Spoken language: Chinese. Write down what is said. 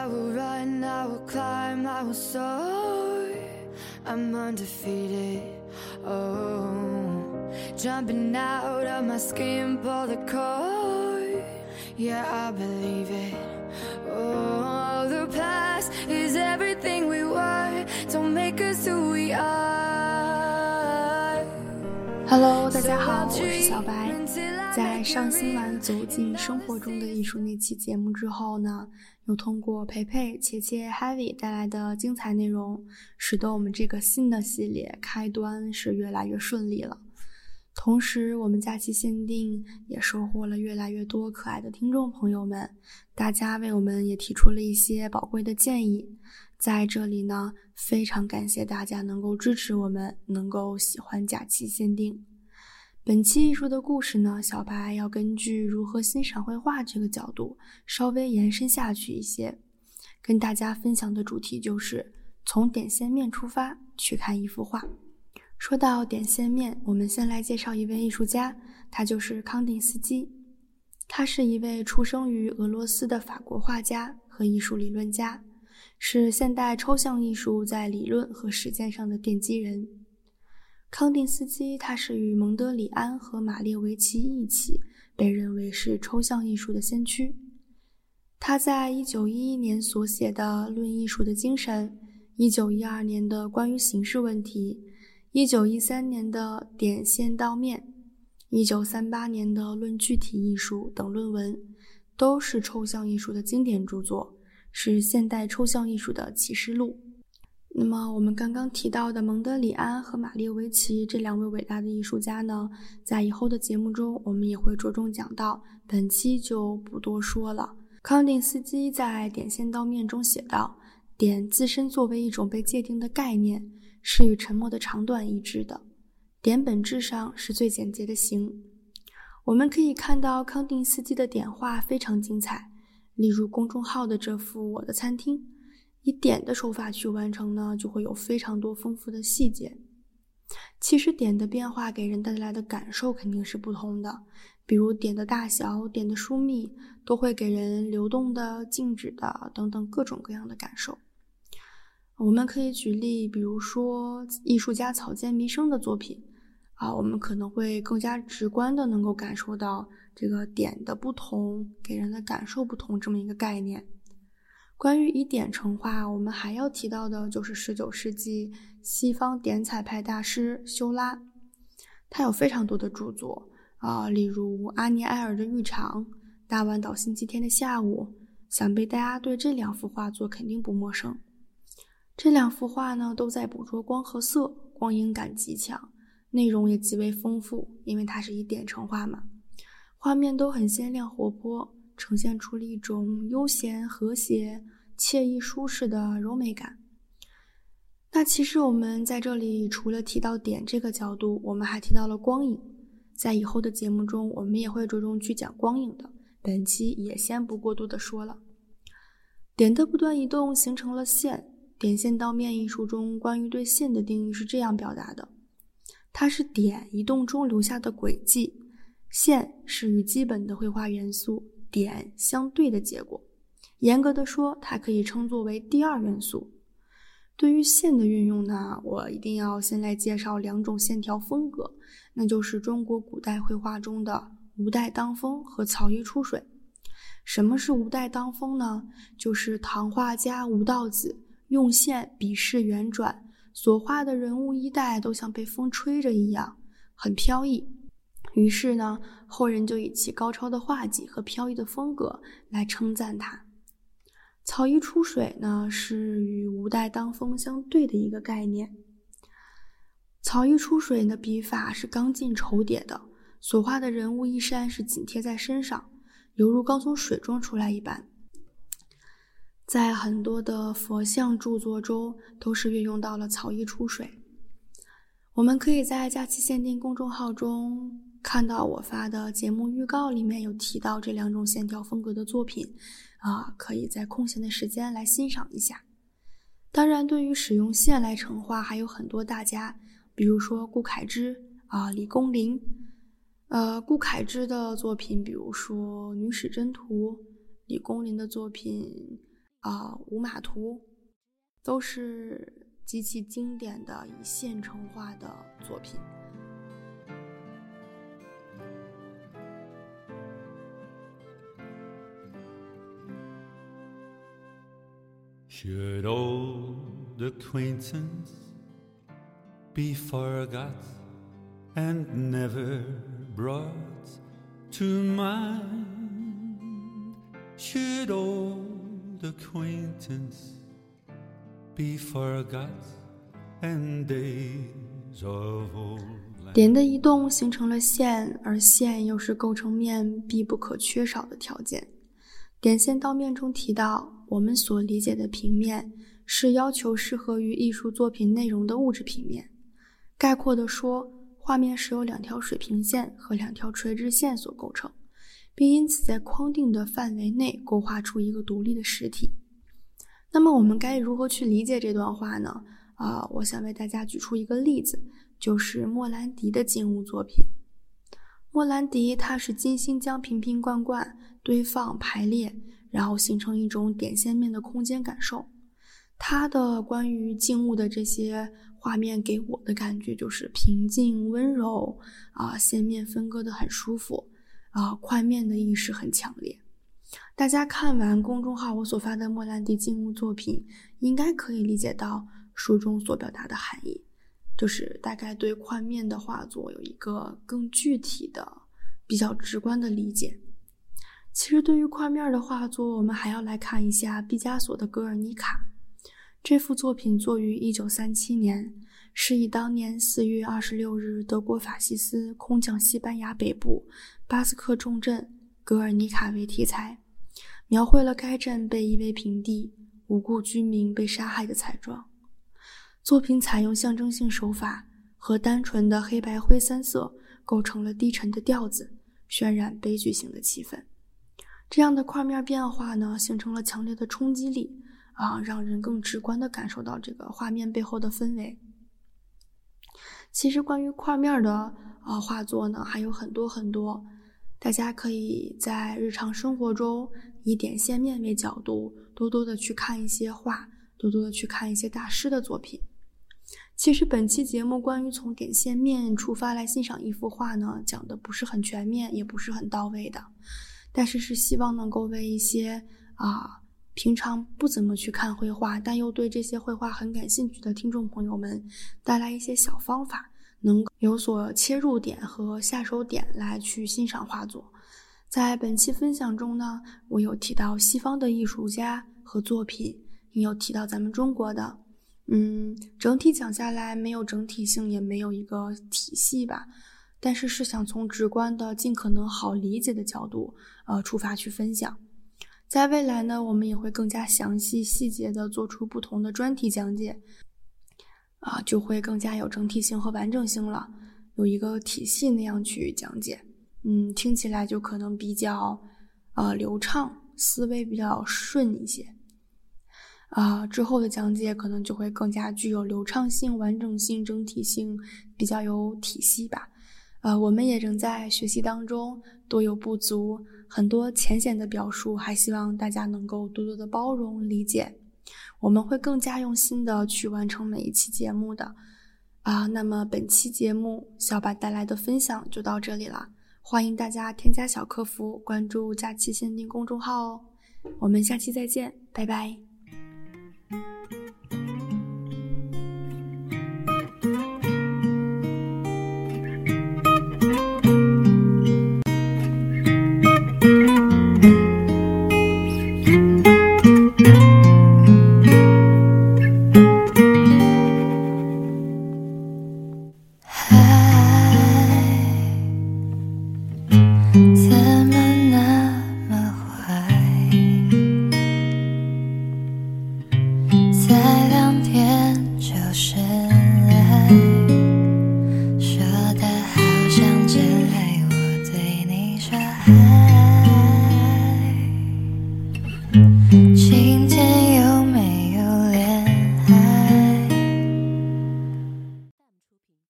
I will run, I will climb, I will soar. I'm undefeated. Oh, jumping out of my skin, pull the cord. Yeah, I believe it. Oh, the past is everything we were. Don't make us who we are. Hello，大家好，我是小白。 在上新完走进生活中的艺术那期节目之后呢，又通过培培、切切、Heavy 带来的精彩内容，使得我们这个新的系列开端是越来越顺利了。同时，我们假期限定也收获了越来越多可爱的听众朋友们，大家为我们也提出了一些宝贵的建议。在这里呢，非常感谢大家能够支持我们，能够喜欢假期限定。本期艺术的故事呢，小白要根据如何欣赏绘画这个角度，稍微延伸下去一些，跟大家分享的主题就是从点线面出发去看一幅画。说到点线面，我们先来介绍一位艺术家，他就是康定斯基。他是一位出生于俄罗斯的法国画家和艺术理论家，是现代抽象艺术在理论和实践上的奠基人。康定斯基，他是与蒙德里安和马列维奇一起被认为是抽象艺术的先驱。他在1911年所写的《论艺术的精神》，1912年的《关于形式问题》，1913年的《点线到面》，1938年的《论具体艺术》等论文，都是抽象艺术的经典著作，是现代抽象艺术的启示录。那么，我们刚刚提到的蒙德里安和马列维奇这两位伟大的艺术家呢，在以后的节目中，我们也会着重讲到，本期就不多说了。康定斯基在《点线到面》中写道：“点自身作为一种被界定的概念，是与沉默的长短一致的。点本质上是最简洁的形。”我们可以看到康定斯基的点画非常精彩，例如公众号的这幅《我的餐厅》。以点的手法去完成呢，就会有非常多丰富的细节。其实点的变化给人带来的感受肯定是不同的，比如点的大小、点的疏密，都会给人流动的、静止的等等各种各样的感受。我们可以举例，比如说艺术家草间弥生的作品，啊，我们可能会更加直观的能够感受到这个点的不同给人的感受不同这么一个概念。关于以点成画，我们还要提到的就是19世纪西方点彩派大师修拉，他有非常多的著作啊，例如阿尼埃尔的浴场、大湾岛星期天的下午，想必大家对这两幅画作肯定不陌生。这两幅画呢，都在捕捉光和色，光影感极强，内容也极为丰富，因为它是以点成画嘛，画面都很鲜亮活泼。呈现出了一种悠闲、和谐、惬意、舒适的柔美感。那其实我们在这里除了提到点这个角度，我们还提到了光影。在以后的节目中，我们也会着重去讲光影的。本期也先不过多的说了。点的不断移动形成了线，点线到面艺术中关于对线的定义是这样表达的：它是点移动中留下的轨迹，线是与基本的绘画元素。点相对的结果，严格的说，它可以称作为第二元素。对于线的运用呢，我一定要先来介绍两种线条风格，那就是中国古代绘画中的吴带当风和草衣出水。什么是吴带当风呢？就是唐画家吴道子用线笔势圆转，所画的人物衣带都像被风吹着一样，很飘逸。于是呢，后人就以其高超的画技和飘逸的风格来称赞他。草衣出水呢，是与吴带当风相对的一个概念。草衣出水的笔法是刚劲稠叠的，所画的人物衣衫是紧贴在身上，犹如刚从水中出来一般。在很多的佛像著作中，都是运用到了草衣出水。我们可以在假期限定公众号中。看到我发的节目预告里面有提到这两种线条风格的作品，啊，可以在空闲的时间来欣赏一下。当然，对于使用线来成画，还有很多大家，比如说顾恺之啊、李公麟。呃，顾恺之的作品，比如说《女史箴图》；李公麟的作品，啊五马图，都是极其经典的以线成画的作品。Should old acquaintance be forgot and never brought to mind? Should old acquaintance be forgot and days of old? 点的移动形成了线，而线又是构成面必不可缺少的条件。点线到面中提到。我们所理解的平面是要求适合于艺术作品内容的物质平面。概括地说，画面是由两条水平线和两条垂直线所构成，并因此在框定的范围内勾画出一个独立的实体。那么，我们该如何去理解这段话呢？啊，我想为大家举出一个例子，就是莫兰迪的静物作品。莫兰迪他是精心将瓶瓶罐罐堆放排列。然后形成一种点线面的空间感受。他的关于静物的这些画面给我的感觉就是平静温柔啊，线面分割的很舒服啊，块面的意识很强烈。大家看完公众号我所发的莫兰迪静物作品，应该可以理解到书中所表达的含义，就是大概对宽面的画作有一个更具体的、比较直观的理解。其实，对于宽面的画作，我们还要来看一下毕加索的《格尔尼卡》。这幅作品作于1937年，是以当年4月26日德国法西斯空降西班牙北部巴斯克重镇格尔尼卡为题材，描绘了该镇被夷为平地、无辜居民被杀害的惨状。作品采用象征性手法和单纯的黑白灰三色，构成了低沉的调子，渲染悲剧性的气氛。这样的块面变化呢，形成了强烈的冲击力啊，让人更直观地感受到这个画面背后的氛围。其实关于块面的啊画作呢，还有很多很多，大家可以在日常生活中以点线面为角度，多多的去看一些画，多多的去看一些大师的作品。其实本期节目关于从点线面出发来欣赏一幅画呢，讲的不是很全面，也不是很到位的。但是是希望能够为一些啊平常不怎么去看绘画，但又对这些绘画很感兴趣的听众朋友们带来一些小方法，能有所切入点和下手点来去欣赏画作。在本期分享中呢，我有提到西方的艺术家和作品，也有提到咱们中国的，嗯，整体讲下来没有整体性，也没有一个体系吧。但是是想从直观的、尽可能好理解的角度，呃，出发去分享。在未来呢，我们也会更加详细、细节的做出不同的专题讲解，啊，就会更加有整体性和完整性了，有一个体系那样去讲解，嗯，听起来就可能比较，呃，流畅，思维比较顺一些，啊，之后的讲解可能就会更加具有流畅性、完整性、整体性，比较有体系吧。呃，我们也仍在学习当中，多有不足，很多浅显的表述，还希望大家能够多多的包容理解。我们会更加用心的去完成每一期节目的。啊，那么本期节目小柏带来的分享就到这里了，欢迎大家添加小客服关注假期限定公众号哦。我们下期再见，拜拜。